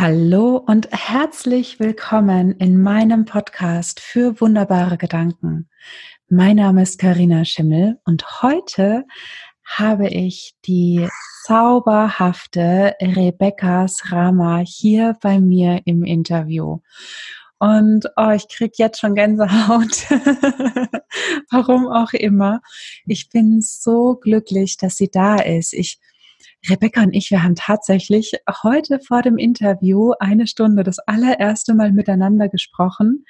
Hallo und herzlich willkommen in meinem Podcast für wunderbare Gedanken. Mein Name ist Karina Schimmel und heute habe ich die zauberhafte Rebecca Srama hier bei mir im Interview. Und oh, ich krieg jetzt schon Gänsehaut. Warum auch immer. Ich bin so glücklich, dass sie da ist. Ich Rebecca und ich, wir haben tatsächlich heute vor dem Interview eine Stunde das allererste Mal miteinander gesprochen.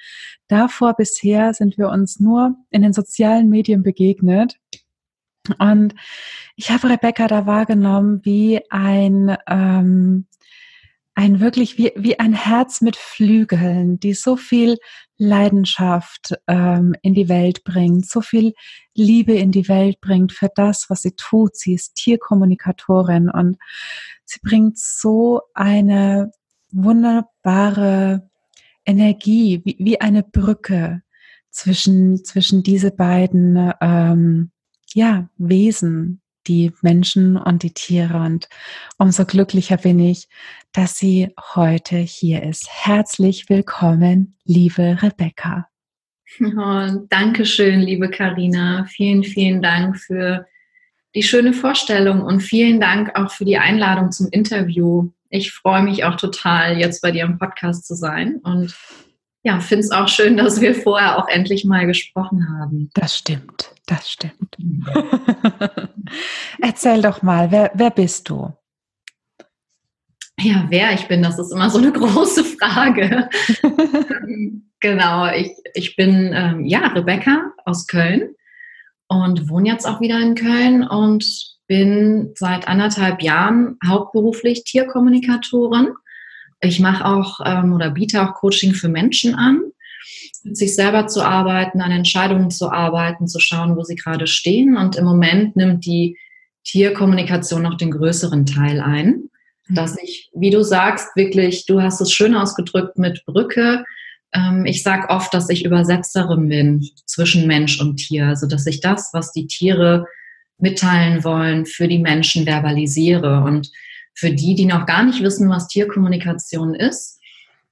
Davor bisher sind wir uns nur in den sozialen Medien begegnet. Und ich habe Rebecca da wahrgenommen wie ein, ähm, ein wirklich wie, wie ein Herz mit Flügeln, die so viel Leidenschaft ähm, in die Welt bringt, so viel Liebe in die Welt bringt für das, was sie tut. Sie ist Tierkommunikatorin und sie bringt so eine wunderbare Energie, wie, wie eine Brücke zwischen, zwischen diese beiden ähm, ja, Wesen, die Menschen und die Tiere. Und umso glücklicher bin ich, dass sie heute hier ist. Herzlich willkommen, liebe Rebecca. Oh, Dankeschön, liebe Karina. Vielen, vielen Dank für die schöne Vorstellung und vielen Dank auch für die Einladung zum Interview. Ich freue mich auch total, jetzt bei dir im Podcast zu sein und ja, finde es auch schön, dass wir vorher auch endlich mal gesprochen haben. Das stimmt, das stimmt. Erzähl doch mal, wer, wer bist du? Ja, wer ich bin, das ist immer so eine große Frage. Ähm, genau, ich, ich bin ähm, ja Rebecca aus Köln und wohne jetzt auch wieder in Köln und bin seit anderthalb Jahren hauptberuflich Tierkommunikatorin ich mache auch ähm, oder biete auch Coaching für Menschen an, mit sich selber zu arbeiten, an Entscheidungen zu arbeiten, zu schauen, wo sie gerade stehen. Und im Moment nimmt die Tierkommunikation noch den größeren Teil ein. Mhm. Dass ich, wie du sagst, wirklich, du hast es schön ausgedrückt mit Brücke. Ähm, ich sage oft, dass ich Übersetzerin bin zwischen Mensch und Tier. Also dass ich das, was die Tiere mitteilen wollen, für die Menschen verbalisiere. Und für die, die noch gar nicht wissen, was Tierkommunikation ist,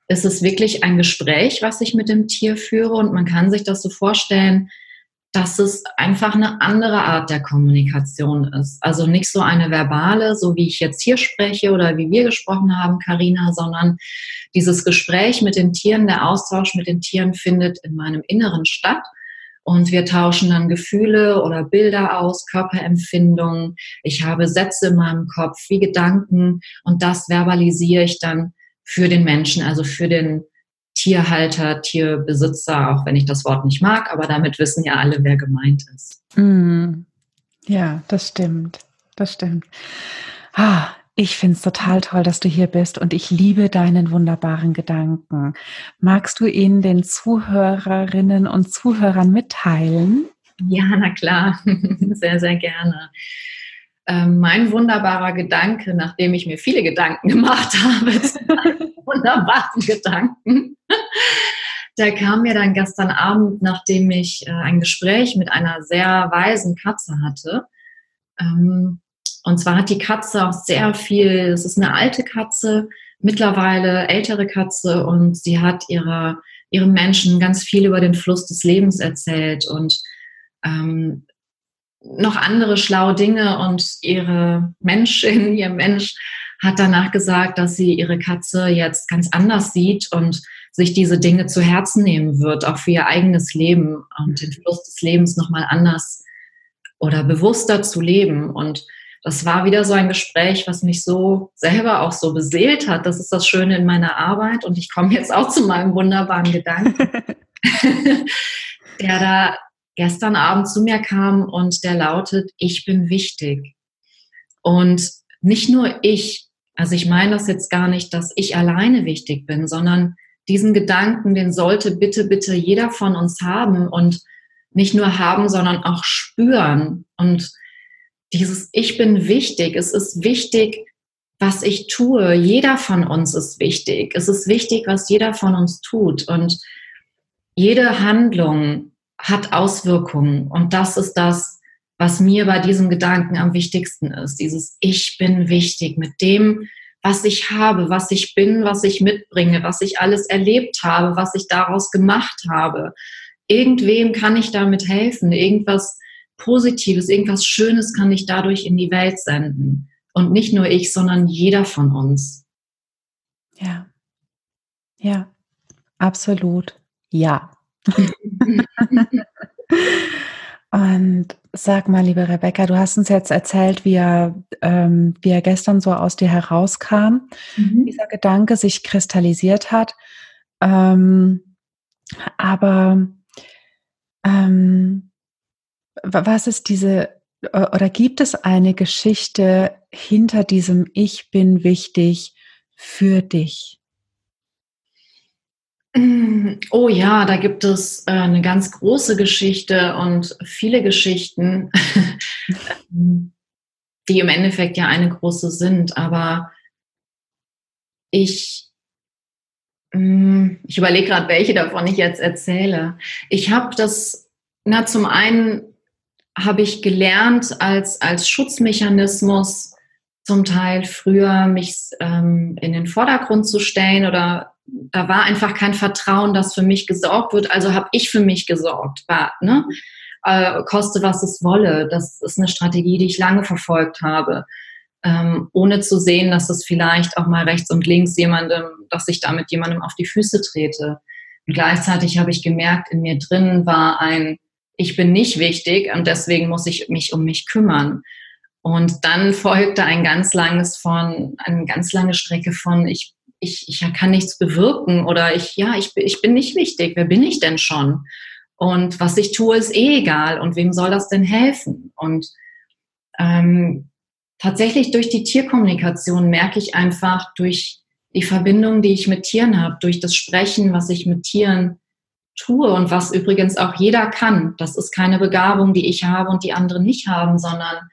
ist es wirklich ein Gespräch, was ich mit dem Tier führe und man kann sich das so vorstellen, dass es einfach eine andere Art der Kommunikation ist. Also nicht so eine verbale, so wie ich jetzt hier spreche oder wie wir gesprochen haben, Karina, sondern dieses Gespräch mit den Tieren, der Austausch mit den Tieren findet in meinem Inneren statt und wir tauschen dann Gefühle oder Bilder aus, Körperempfindungen. Ich habe Sätze in meinem Kopf wie Gedanken und das verbalisiere ich dann für den Menschen, also für den Tierhalter, Tierbesitzer, auch wenn ich das Wort nicht mag, aber damit wissen ja alle, wer gemeint ist. Mm. Ja, das stimmt. Das stimmt. Ah, ich finde es total toll, dass du hier bist und ich liebe deinen wunderbaren Gedanken. Magst du ihn den Zuhörerinnen und Zuhörern mitteilen? Ja, na klar, sehr, sehr gerne. Ähm, mein wunderbarer Gedanke, nachdem ich mir viele Gedanken gemacht habe, wunderbaren Gedanken, der kam mir dann gestern Abend, nachdem ich äh, ein Gespräch mit einer sehr weisen Katze hatte. Ähm, und zwar hat die Katze auch sehr viel, es ist eine alte Katze, mittlerweile ältere Katze und sie hat ihrer, ihrem Menschen ganz viel über den Fluss des Lebens erzählt und ähm, noch andere schlaue Dinge und ihre Menschin, ihr Mensch hat danach gesagt, dass sie ihre Katze jetzt ganz anders sieht und sich diese Dinge zu Herzen nehmen wird, auch für ihr eigenes Leben und den Fluss des Lebens nochmal anders oder bewusster zu leben. Und das war wieder so ein Gespräch, was mich so selber auch so beseelt hat. Das ist das Schöne in meiner Arbeit. Und ich komme jetzt auch zu meinem wunderbaren Gedanken, der da gestern Abend zu mir kam und der lautet, ich bin wichtig. Und nicht nur ich, also ich meine das jetzt gar nicht, dass ich alleine wichtig bin, sondern diesen Gedanken, den sollte bitte, bitte jeder von uns haben und nicht nur haben, sondern auch spüren. Und dieses Ich bin wichtig. Es ist wichtig, was ich tue. Jeder von uns ist wichtig. Es ist wichtig, was jeder von uns tut. Und jede Handlung hat Auswirkungen. Und das ist das, was mir bei diesem Gedanken am wichtigsten ist. Dieses Ich bin wichtig mit dem, was ich habe, was ich bin, was ich mitbringe, was ich alles erlebt habe, was ich daraus gemacht habe. Irgendwem kann ich damit helfen, irgendwas Positives, irgendwas Schönes kann ich dadurch in die Welt senden. Und nicht nur ich, sondern jeder von uns. Ja. Ja, absolut. Ja. Und sag mal, liebe Rebecca, du hast uns jetzt erzählt, wie er, ähm, wie er gestern so aus dir herauskam, mhm. dieser Gedanke sich kristallisiert hat. Ähm, aber ähm, was ist diese, oder gibt es eine Geschichte hinter diesem Ich bin wichtig für dich? Oh ja, da gibt es äh, eine ganz große Geschichte und viele Geschichten, die im Endeffekt ja eine große sind. Aber ich, mm, ich überlege gerade, welche davon ich jetzt erzähle. Ich habe das, na, zum einen habe ich gelernt, als, als Schutzmechanismus zum Teil früher mich ähm, in den Vordergrund zu stellen oder da war einfach kein Vertrauen, dass für mich gesorgt wird. Also habe ich für mich gesorgt. War, ne? Äh, koste was es wolle. Das ist eine Strategie, die ich lange verfolgt habe, ähm, ohne zu sehen, dass es vielleicht auch mal rechts und links jemandem, dass ich damit jemandem auf die Füße trete. Und gleichzeitig habe ich gemerkt, in mir drin war ein, ich bin nicht wichtig und deswegen muss ich mich um mich kümmern. Und dann folgte ein ganz langes von, eine ganz lange Strecke von, ich ich, ich kann nichts bewirken oder ich, ja, ich, ich bin nicht wichtig. Wer bin ich denn schon? Und was ich tue, ist eh egal. Und wem soll das denn helfen? Und ähm, tatsächlich durch die Tierkommunikation merke ich einfach durch die Verbindung, die ich mit Tieren habe, durch das Sprechen, was ich mit Tieren tue und was übrigens auch jeder kann. Das ist keine Begabung, die ich habe und die anderen nicht haben, sondern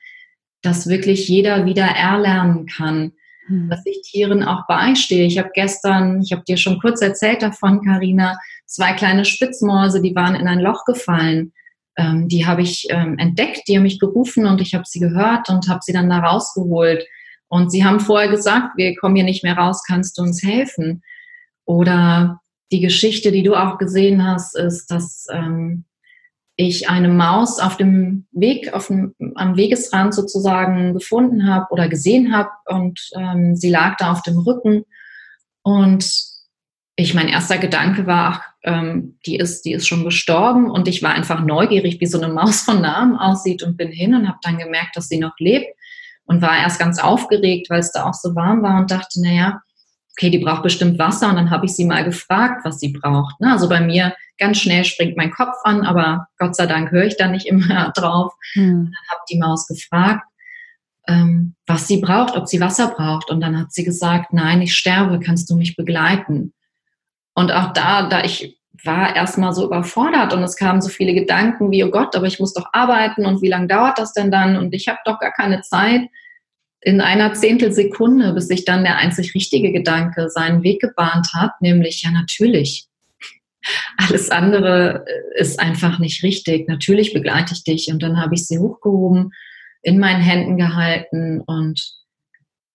dass wirklich jeder wieder erlernen kann, hm. dass ich Tieren auch beistehe. Ich habe gestern, ich habe dir schon kurz erzählt davon, Karina, zwei kleine Spitzmäuse, die waren in ein Loch gefallen. Ähm, die habe ich ähm, entdeckt, die haben mich gerufen und ich habe sie gehört und habe sie dann da rausgeholt. Und sie haben vorher gesagt, wir kommen hier nicht mehr raus, kannst du uns helfen? Oder die Geschichte, die du auch gesehen hast, ist, dass ähm, ich eine Maus auf dem Weg, auf dem, am Wegesrand sozusagen gefunden habe oder gesehen habe und ähm, sie lag da auf dem Rücken und ich, mein erster Gedanke war, ach, ähm, die ist, die ist schon gestorben und ich war einfach neugierig, wie so eine Maus von Namen aussieht und bin hin und habe dann gemerkt, dass sie noch lebt und war erst ganz aufgeregt, weil es da auch so warm war und dachte, naja, okay, die braucht bestimmt Wasser und dann habe ich sie mal gefragt, was sie braucht. Ne? Also bei mir ganz schnell springt mein Kopf an, aber Gott sei Dank höre ich da nicht immer drauf. Hm. Dann habe die Maus gefragt, ähm, was sie braucht, ob sie Wasser braucht. Und dann hat sie gesagt, nein, ich sterbe, kannst du mich begleiten? Und auch da, da ich war erstmal so überfordert und es kamen so viele Gedanken wie, oh Gott, aber ich muss doch arbeiten und wie lange dauert das denn dann? Und ich habe doch gar keine Zeit in einer Zehntelsekunde, bis sich dann der einzig richtige Gedanke seinen Weg gebahnt hat, nämlich ja natürlich. Alles andere äh, ist einfach nicht richtig. Natürlich begleite ich dich. Und dann habe ich sie hochgehoben, in meinen Händen gehalten und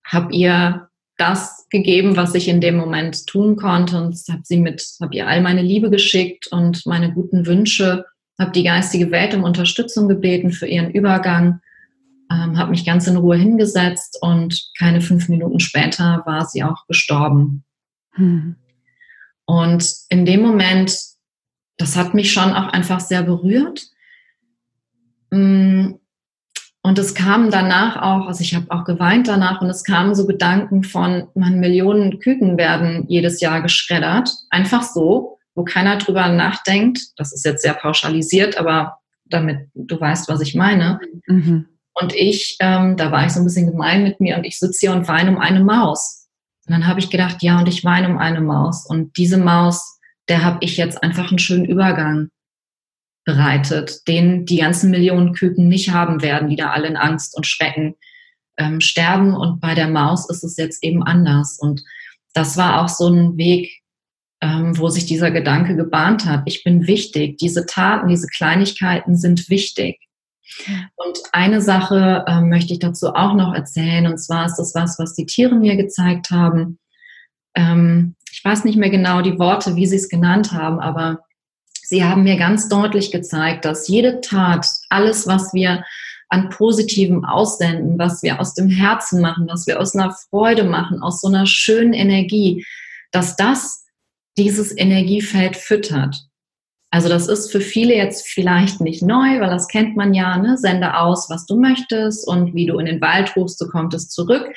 habe ihr das gegeben, was ich in dem Moment tun konnte und habe sie mit, habe ihr all meine Liebe geschickt und meine guten Wünsche, habe die geistige Welt um Unterstützung gebeten für ihren Übergang ähm, habe mich ganz in Ruhe hingesetzt und keine fünf Minuten später war sie auch gestorben. Hm. Und in dem Moment, das hat mich schon auch einfach sehr berührt. Mm, und es kam danach auch, also ich habe auch geweint danach und es kamen so Gedanken von, man, Millionen Küken werden jedes Jahr geschreddert, einfach so, wo keiner drüber nachdenkt. Das ist jetzt sehr pauschalisiert, aber damit du weißt, was ich meine. Mhm. Und ich, ähm, da war ich so ein bisschen gemein mit mir und ich sitze hier und weine um eine Maus. Und dann habe ich gedacht, ja, und ich weine um eine Maus. Und diese Maus, der habe ich jetzt einfach einen schönen Übergang bereitet, den die ganzen Millionen Küken nicht haben werden, die da alle in Angst und Schrecken ähm, sterben. Und bei der Maus ist es jetzt eben anders. Und das war auch so ein Weg, ähm, wo sich dieser Gedanke gebahnt hat. Ich bin wichtig. Diese Taten, diese Kleinigkeiten sind wichtig. Und eine Sache äh, möchte ich dazu auch noch erzählen, und zwar ist das was, was die Tiere mir gezeigt haben. Ähm, ich weiß nicht mehr genau die Worte, wie sie es genannt haben, aber sie haben mir ganz deutlich gezeigt, dass jede Tat, alles, was wir an Positivem aussenden, was wir aus dem Herzen machen, was wir aus einer Freude machen, aus so einer schönen Energie, dass das dieses Energiefeld füttert. Also das ist für viele jetzt vielleicht nicht neu, weil das kennt man ja, ne? Sende aus, was du möchtest und wie du in den Wald rufst, so kommt es zurück.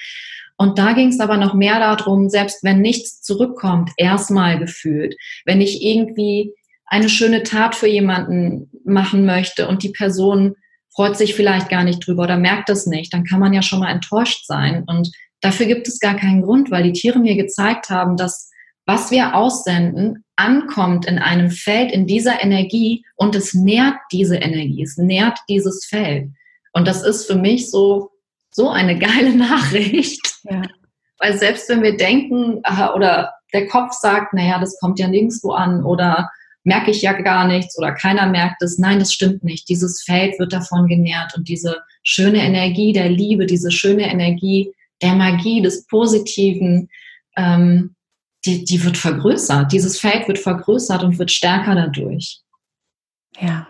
Und da ging es aber noch mehr darum, selbst wenn nichts zurückkommt, erstmal gefühlt. Wenn ich irgendwie eine schöne Tat für jemanden machen möchte und die Person freut sich vielleicht gar nicht drüber oder merkt es nicht, dann kann man ja schon mal enttäuscht sein. Und dafür gibt es gar keinen Grund, weil die Tiere mir gezeigt haben, dass was wir aussenden, ankommt in einem Feld, in dieser Energie und es nährt diese Energie, es nährt dieses Feld. Und das ist für mich so, so eine geile Nachricht. Ja. Weil selbst wenn wir denken oder der Kopf sagt, naja, das kommt ja nirgendwo an oder merke ich ja gar nichts oder keiner merkt es, nein, das stimmt nicht. Dieses Feld wird davon genährt und diese schöne Energie der Liebe, diese schöne Energie der Magie, des Positiven, ähm, die, die wird vergrößert. Dieses Feld wird vergrößert und wird stärker dadurch. Ja,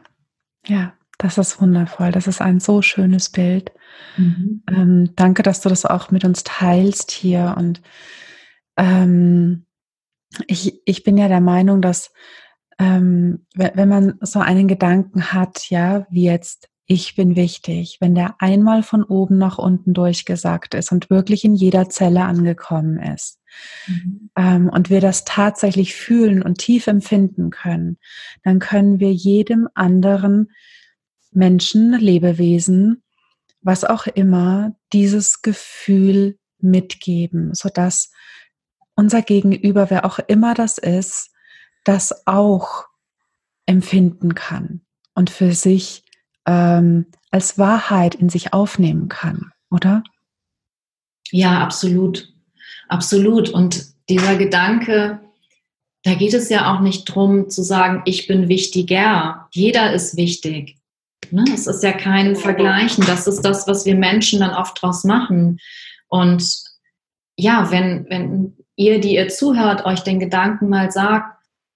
ja, das ist wundervoll. Das ist ein so schönes Bild. Mhm. Ähm, danke, dass du das auch mit uns teilst hier. Und ähm, ich, ich bin ja der Meinung, dass ähm, wenn man so einen Gedanken hat, ja, wie jetzt ich bin wichtig, wenn der einmal von oben nach unten durchgesagt ist und wirklich in jeder Zelle angekommen ist mhm. ähm, und wir das tatsächlich fühlen und tief empfinden können, dann können wir jedem anderen Menschen, Lebewesen, was auch immer, dieses Gefühl mitgeben, sodass unser Gegenüber, wer auch immer das ist, das auch empfinden kann und für sich ähm, als Wahrheit in sich aufnehmen kann, oder? Ja, absolut. Absolut. Und dieser Gedanke, da geht es ja auch nicht darum zu sagen, ich bin wichtiger. Jeder ist wichtig. Ne? Es ist ja kein Vergleichen. Das ist das, was wir Menschen dann oft draus machen. Und ja, wenn, wenn ihr, die ihr zuhört, euch den Gedanken mal sagt,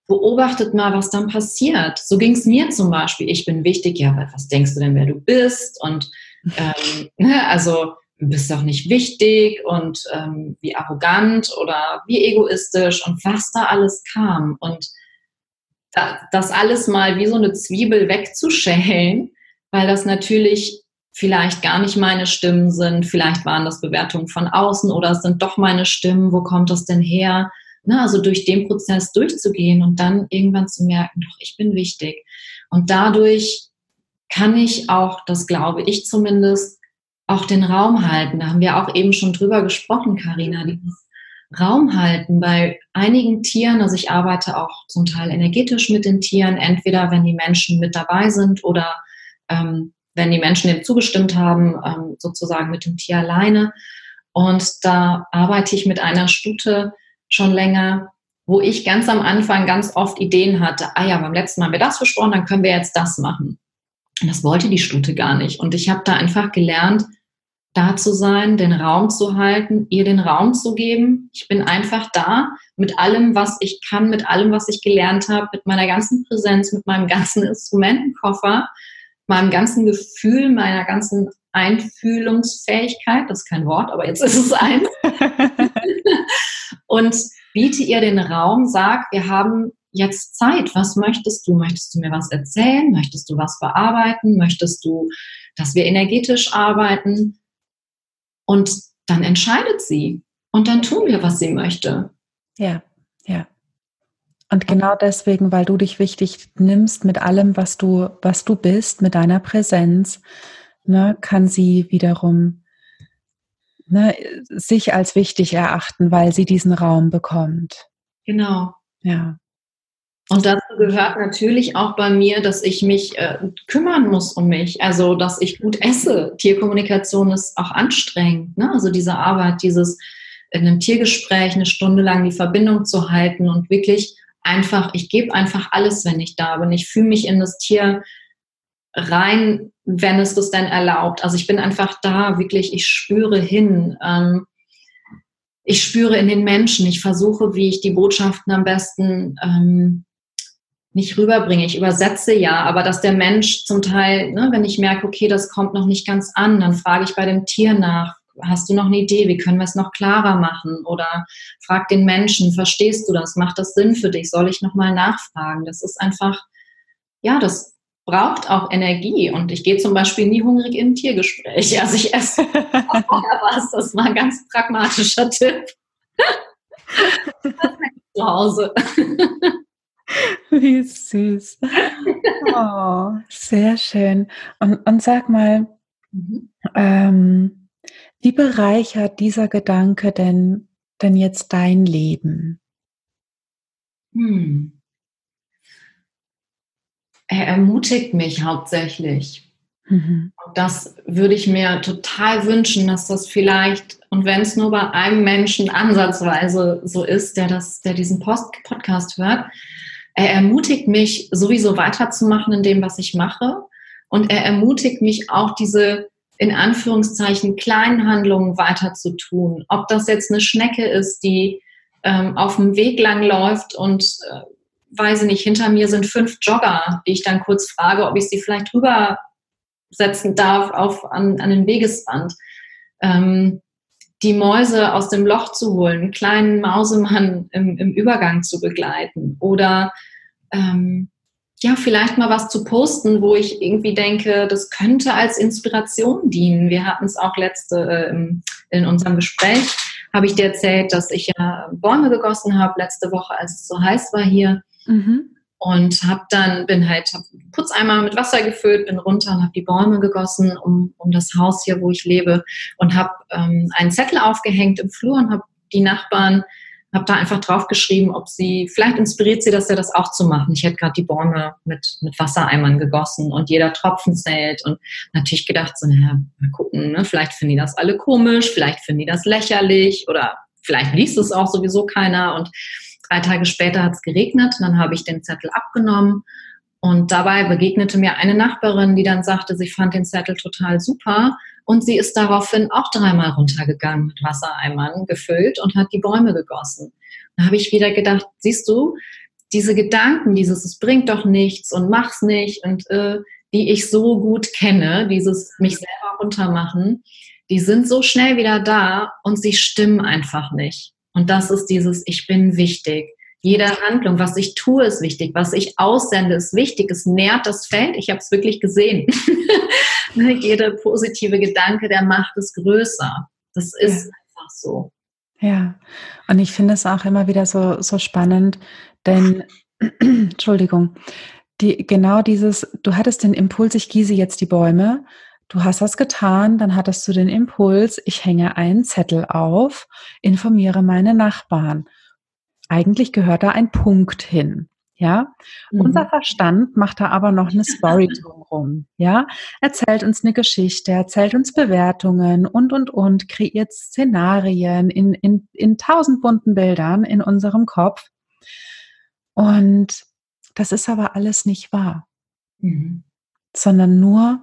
beobachtet mal, was dann passiert. So ging es mir zum Beispiel. Ich bin wichtig, ja, was denkst du denn, wer du bist? Und ähm, ne, also du bist doch nicht wichtig und ähm, wie arrogant oder wie egoistisch und was da alles kam. Und da, das alles mal wie so eine Zwiebel wegzuschälen, weil das natürlich vielleicht gar nicht meine Stimmen sind, vielleicht waren das Bewertungen von außen oder es sind doch meine Stimmen, wo kommt das denn her? Ne, also durch den Prozess durchzugehen und dann irgendwann zu merken, doch, ich bin wichtig. Und dadurch kann ich auch, das glaube ich zumindest, auch den Raum halten. Da haben wir auch eben schon drüber gesprochen, Karina, dieses Raum halten. Bei einigen Tieren, also ich arbeite auch zum Teil energetisch mit den Tieren, entweder wenn die Menschen mit dabei sind oder ähm, wenn die Menschen dem zugestimmt haben, ähm, sozusagen mit dem Tier alleine. Und da arbeite ich mit einer Stute, schon länger, wo ich ganz am Anfang ganz oft Ideen hatte, ah ja, beim letzten Mal haben wir das versprochen, dann können wir jetzt das machen. Das wollte die Stute gar nicht. Und ich habe da einfach gelernt, da zu sein, den Raum zu halten, ihr den Raum zu geben. Ich bin einfach da mit allem, was ich kann, mit allem, was ich gelernt habe, mit meiner ganzen Präsenz, mit meinem ganzen Instrumentenkoffer, meinem ganzen Gefühl, meiner ganzen Einfühlungsfähigkeit. Das ist kein Wort, aber jetzt ist es eins. und biete ihr den Raum, sag, wir haben jetzt Zeit. Was möchtest du? Möchtest du mir was erzählen? Möchtest du was bearbeiten? Möchtest du, dass wir energetisch arbeiten? Und dann entscheidet sie. Und dann tun wir, was sie möchte. Ja, ja. Und genau deswegen, weil du dich wichtig nimmst mit allem, was du, was du bist, mit deiner Präsenz, ne, kann sie wiederum ne, sich als wichtig erachten, weil sie diesen Raum bekommt. Genau. Ja. Und dazu gehört natürlich auch bei mir, dass ich mich äh, kümmern muss um mich, also dass ich gut esse. Tierkommunikation ist auch anstrengend, ne? also diese Arbeit, dieses in einem Tiergespräch eine Stunde lang die Verbindung zu halten und wirklich einfach, ich gebe einfach alles, wenn ich da bin. Ich fühle mich in das Tier rein, wenn es das denn erlaubt. Also ich bin einfach da, wirklich, ich spüre hin. Ähm, ich spüre in den Menschen. Ich versuche, wie ich die Botschaften am besten ähm, nicht rüberbringe. Ich übersetze ja, aber dass der Mensch zum Teil, ne, wenn ich merke, okay, das kommt noch nicht ganz an, dann frage ich bei dem Tier nach, hast du noch eine Idee, wie können wir es noch klarer machen? Oder frag den Menschen, verstehst du das? Macht das Sinn für dich? Soll ich nochmal nachfragen? Das ist einfach, ja, das braucht auch Energie. Und ich gehe zum Beispiel nie hungrig in ein Tiergespräch. Also ich esse was. Das war ein ganz pragmatischer Tipp. zu Hause. Wie süß. Oh, sehr schön. Und, und sag mal, mhm. ähm, wie bereichert dieser Gedanke denn, denn jetzt dein Leben? Hm. Er ermutigt mich hauptsächlich. Mhm. Und das würde ich mir total wünschen, dass das vielleicht, und wenn es nur bei einem Menschen ansatzweise so ist, der, das, der diesen Post Podcast hört, er ermutigt mich, sowieso weiterzumachen in dem, was ich mache. Und er ermutigt mich auch, diese in Anführungszeichen kleinen Handlungen weiter zu tun. Ob das jetzt eine Schnecke ist, die ähm, auf dem Weg lang läuft und äh, weiß ich nicht, hinter mir sind fünf Jogger, die ich dann kurz frage, ob ich sie vielleicht rüber setzen darf auf, an, an den Wegesrand. Ähm, die Mäuse aus dem Loch zu holen, einen kleinen Mausemann im, im Übergang zu begleiten oder ähm, ja, vielleicht mal was zu posten, wo ich irgendwie denke, das könnte als Inspiration dienen. Wir hatten es auch letzte äh, in unserem Gespräch, habe ich dir erzählt, dass ich ja Bäume gegossen habe letzte Woche, als es so heiß war hier. Mhm. Und habe dann, bin halt, hab Putzeimer mit Wasser gefüllt, bin runter und habe die Bäume gegossen um, um das Haus hier, wo ich lebe. Und habe ähm, einen Zettel aufgehängt im Flur und habe die Nachbarn, habe da einfach draufgeschrieben, ob sie, vielleicht inspiriert sie das ja, das auch zu machen. Ich hätte gerade die Bäume mit, mit Wassereimern gegossen und jeder Tropfen zählt. Und natürlich gedacht, so, naja, mal gucken, ne? vielleicht finden die das alle komisch, vielleicht finden die das lächerlich oder vielleicht liest es auch sowieso keiner. Und Drei Tage später hat es geregnet, dann habe ich den Zettel abgenommen und dabei begegnete mir eine Nachbarin, die dann sagte, sie fand den Zettel total super und sie ist daraufhin auch dreimal runtergegangen mit Wassereimern gefüllt und hat die Bäume gegossen. Da habe ich wieder gedacht, siehst du, diese Gedanken, dieses es bringt doch nichts und mach's nicht und äh, die ich so gut kenne, dieses mich selber runtermachen, die sind so schnell wieder da und sie stimmen einfach nicht. Und das ist dieses, ich bin wichtig. Jede Handlung, was ich tue, ist wichtig. Was ich aussende, ist wichtig. Es nährt das Feld. Ich habe es wirklich gesehen. Ne, Jeder positive Gedanke, der macht es größer. Das ist ja. einfach so. Ja, und ich finde es auch immer wieder so, so spannend, denn, Entschuldigung, die, genau dieses, du hattest den Impuls, ich gieße jetzt die Bäume Du hast das getan, dann hattest du den Impuls, ich hänge einen Zettel auf, informiere meine Nachbarn. Eigentlich gehört da ein Punkt hin. Ja, mhm. unser Verstand macht da aber noch eine Story drumherum. Ja, erzählt uns eine Geschichte, erzählt uns Bewertungen und, und, und, kreiert Szenarien in, in, in tausend bunten Bildern in unserem Kopf. Und das ist aber alles nicht wahr, mhm. sondern nur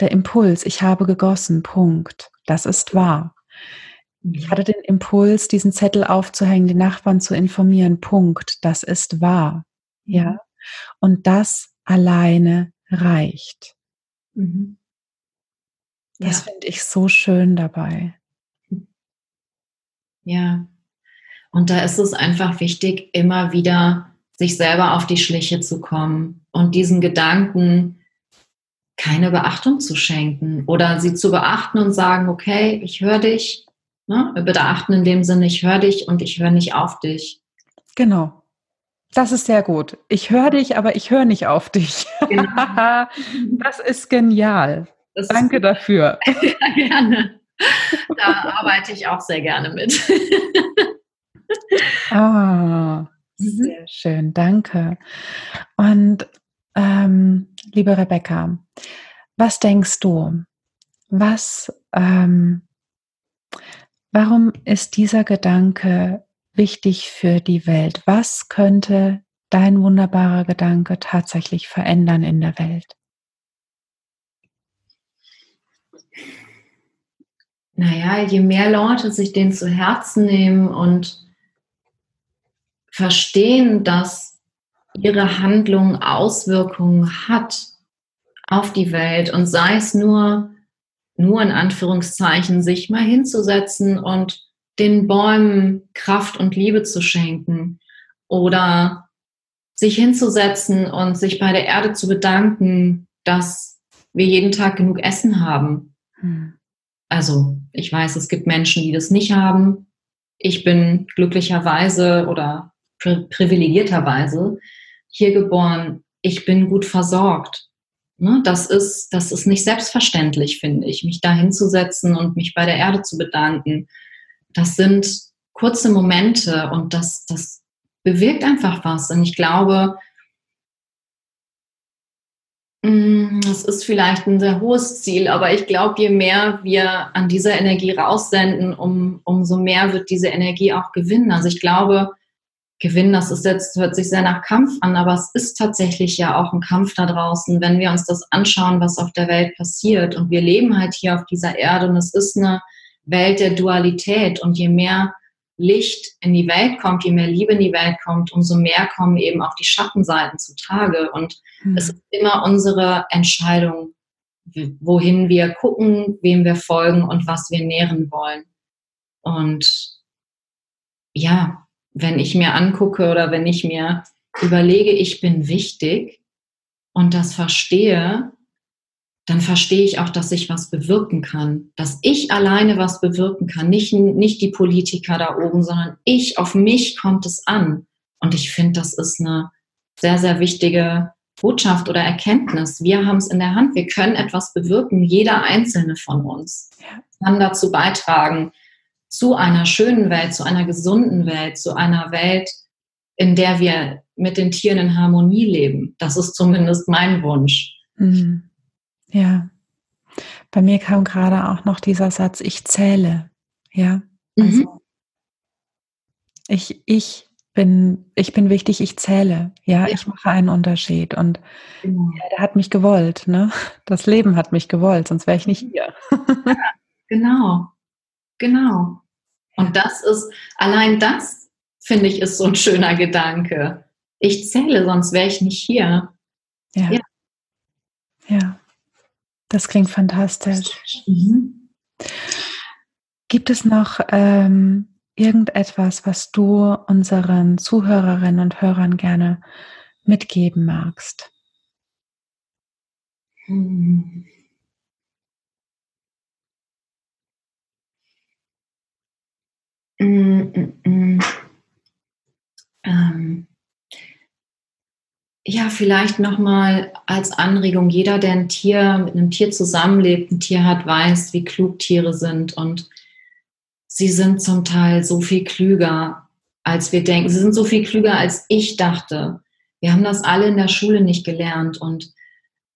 der Impuls, ich habe gegossen, Punkt. Das ist wahr. Ich mhm. hatte den Impuls, diesen Zettel aufzuhängen, die Nachbarn zu informieren, Punkt. Das ist wahr. Ja. Mhm. Und das alleine reicht. Mhm. Das ja. finde ich so schön dabei. Ja. Und da ist es einfach wichtig, immer wieder sich selber auf die Schliche zu kommen und diesen Gedanken keine Beachtung zu schenken oder sie zu beachten und sagen, okay, ich höre dich. Ne? Beachten in dem Sinne, ich höre dich und ich höre nicht auf dich. Genau. Das ist sehr gut. Ich höre dich, aber ich höre nicht auf dich. Genau. das ist genial. Das Danke ist dafür. ja, gerne. Da arbeite ich auch sehr gerne mit. ah, sehr schön. Danke. Und ähm, liebe Rebecca, was denkst du? Was, ähm, warum ist dieser Gedanke wichtig für die Welt? Was könnte dein wunderbarer Gedanke tatsächlich verändern in der Welt? Naja, je mehr Leute sich den zu Herzen nehmen und verstehen, dass ihre Handlung Auswirkungen hat auf die Welt und sei es nur, nur in Anführungszeichen, sich mal hinzusetzen und den Bäumen Kraft und Liebe zu schenken oder sich hinzusetzen und sich bei der Erde zu bedanken, dass wir jeden Tag genug Essen haben. Hm. Also ich weiß, es gibt Menschen, die das nicht haben. Ich bin glücklicherweise oder pri privilegierterweise hier geboren. Ich bin gut versorgt. Ne? Das, ist, das ist nicht selbstverständlich, finde ich, mich da hinzusetzen und mich bei der Erde zu bedanken. Das sind kurze Momente und das, das bewirkt einfach was. Und ich glaube, Mm, das ist vielleicht ein sehr hohes Ziel, aber ich glaube, je mehr wir an dieser Energie raussenden, um, umso mehr wird diese Energie auch gewinnen. Also ich glaube, gewinnen, das ist jetzt, hört sich sehr nach Kampf an, aber es ist tatsächlich ja auch ein Kampf da draußen, wenn wir uns das anschauen, was auf der Welt passiert. Und wir leben halt hier auf dieser Erde und es ist eine Welt der Dualität. Und je mehr Licht in die Welt kommt, je mehr Liebe in die Welt kommt, umso mehr kommen eben auch die Schattenseiten zutage. Und mhm. es ist immer unsere Entscheidung, wohin wir gucken, wem wir folgen und was wir nähren wollen. Und ja, wenn ich mir angucke oder wenn ich mir überlege, ich bin wichtig und das verstehe, dann verstehe ich auch, dass ich was bewirken kann, dass ich alleine was bewirken kann, nicht, nicht die Politiker da oben, sondern ich, auf mich kommt es an. Und ich finde, das ist eine sehr, sehr wichtige Botschaft oder Erkenntnis. Wir haben es in der Hand, wir können etwas bewirken, jeder einzelne von uns kann dazu beitragen, zu einer schönen Welt, zu einer gesunden Welt, zu einer Welt, in der wir mit den Tieren in Harmonie leben. Das ist zumindest mein Wunsch. Mhm. Ja. Bei mir kam gerade auch noch dieser Satz, ich zähle. Ja. Also mhm. ich, ich bin, ich bin wichtig, ich zähle. Ja, ja. ich mache einen Unterschied. Und genau. ja, der hat mich gewollt, ne? Das Leben hat mich gewollt, sonst wäre ich nicht hier. ja, genau. Genau. Und das ist, allein das, finde ich, ist so ein schöner Gedanke. Ich zähle, sonst wäre ich nicht hier. Ja. ja. ja. Das klingt fantastisch. Mhm. Gibt es noch ähm, irgendetwas, was du unseren Zuhörerinnen und Hörern gerne mitgeben magst? Mhm. Mm, mm, mm. Ähm, ja, vielleicht nochmal als Anregung, jeder, der ein Tier mit einem Tier zusammenlebt, ein Tier hat, weiß, wie klug Tiere sind und sie sind zum Teil so viel klüger, als wir denken. Sie sind so viel klüger, als ich dachte. Wir haben das alle in der Schule nicht gelernt und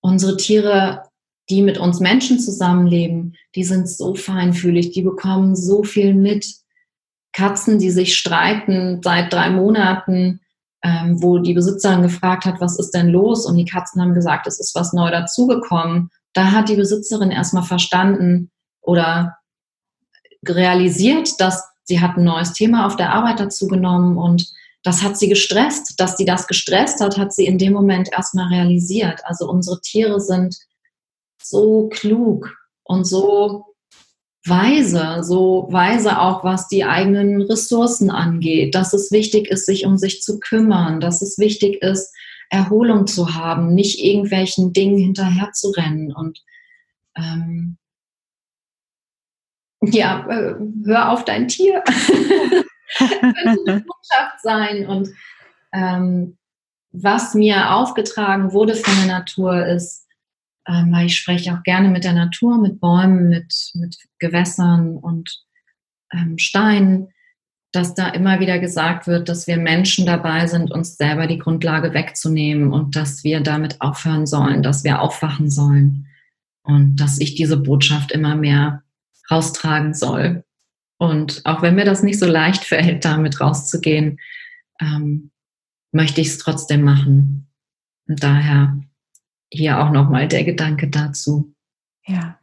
unsere Tiere, die mit uns Menschen zusammenleben, die sind so feinfühlig, die bekommen so viel mit. Katzen, die sich streiten seit drei Monaten, ähm, wo die Besitzerin gefragt hat, was ist denn los? Und die Katzen haben gesagt, es ist was neu dazugekommen. Da hat die Besitzerin erstmal verstanden oder realisiert, dass sie hat ein neues Thema auf der Arbeit dazu genommen und das hat sie gestresst. Dass sie das gestresst hat, hat sie in dem Moment erstmal realisiert. Also unsere Tiere sind so klug und so weise, so weise auch, was die eigenen Ressourcen angeht, dass es wichtig ist, sich um sich zu kümmern, dass es wichtig ist, Erholung zu haben, nicht irgendwelchen Dingen hinterher zu rennen und ähm, ja, äh, hör auf dein Tier. könnte eine Botschaft sein und ähm, was mir aufgetragen wurde von der Natur ist, ähm, weil ich spreche auch gerne mit der Natur, mit Bäumen, mit, mit Gewässern und ähm, Steinen, dass da immer wieder gesagt wird, dass wir Menschen dabei sind, uns selber die Grundlage wegzunehmen und dass wir damit aufhören sollen, dass wir aufwachen sollen und dass ich diese Botschaft immer mehr raustragen soll. Und auch wenn mir das nicht so leicht fällt, damit rauszugehen, ähm, möchte ich es trotzdem machen. Und daher hier auch nochmal der Gedanke dazu. Ja,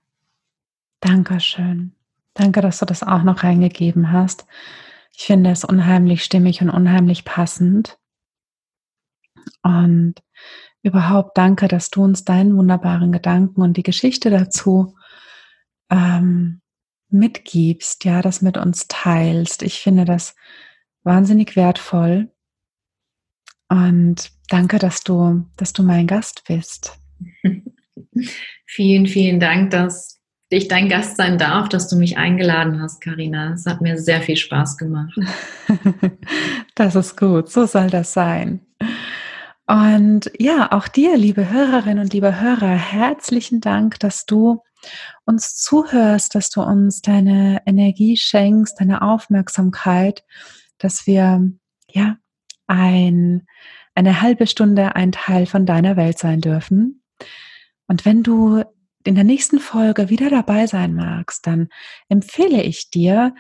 danke schön. Danke, dass du das auch noch reingegeben hast. Ich finde es unheimlich stimmig und unheimlich passend. Und überhaupt danke, dass du uns deinen wunderbaren Gedanken und die Geschichte dazu ähm, mitgibst, ja, das mit uns teilst. Ich finde das wahnsinnig wertvoll. Und danke, dass du, dass du mein Gast bist. vielen, vielen Dank, dass ich dein Gast sein darf, dass du mich eingeladen hast, Karina. Es hat mir sehr viel Spaß gemacht. das ist gut, so soll das sein. Und ja, auch dir, liebe Hörerinnen und liebe Hörer, herzlichen Dank, dass du uns zuhörst, dass du uns deine Energie schenkst, deine Aufmerksamkeit, dass wir ja ein, eine halbe Stunde ein Teil von deiner Welt sein dürfen. Und wenn du in der nächsten Folge wieder dabei sein magst, dann empfehle ich dir,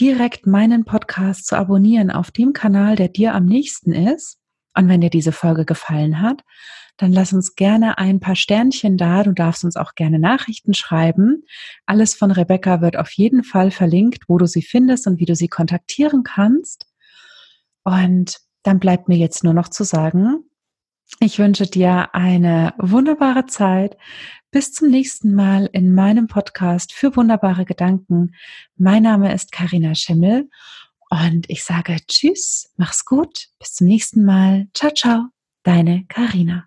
direkt meinen Podcast zu abonnieren auf dem Kanal, der dir am nächsten ist. Und wenn dir diese Folge gefallen hat, dann lass uns gerne ein paar Sternchen da. Du darfst uns auch gerne Nachrichten schreiben. Alles von Rebecca wird auf jeden Fall verlinkt, wo du sie findest und wie du sie kontaktieren kannst. Und dann bleibt mir jetzt nur noch zu sagen, ich wünsche dir eine wunderbare Zeit. Bis zum nächsten Mal in meinem Podcast für wunderbare Gedanken. Mein Name ist Karina Schimmel und ich sage Tschüss, mach's gut, bis zum nächsten Mal. Ciao, ciao, deine Karina.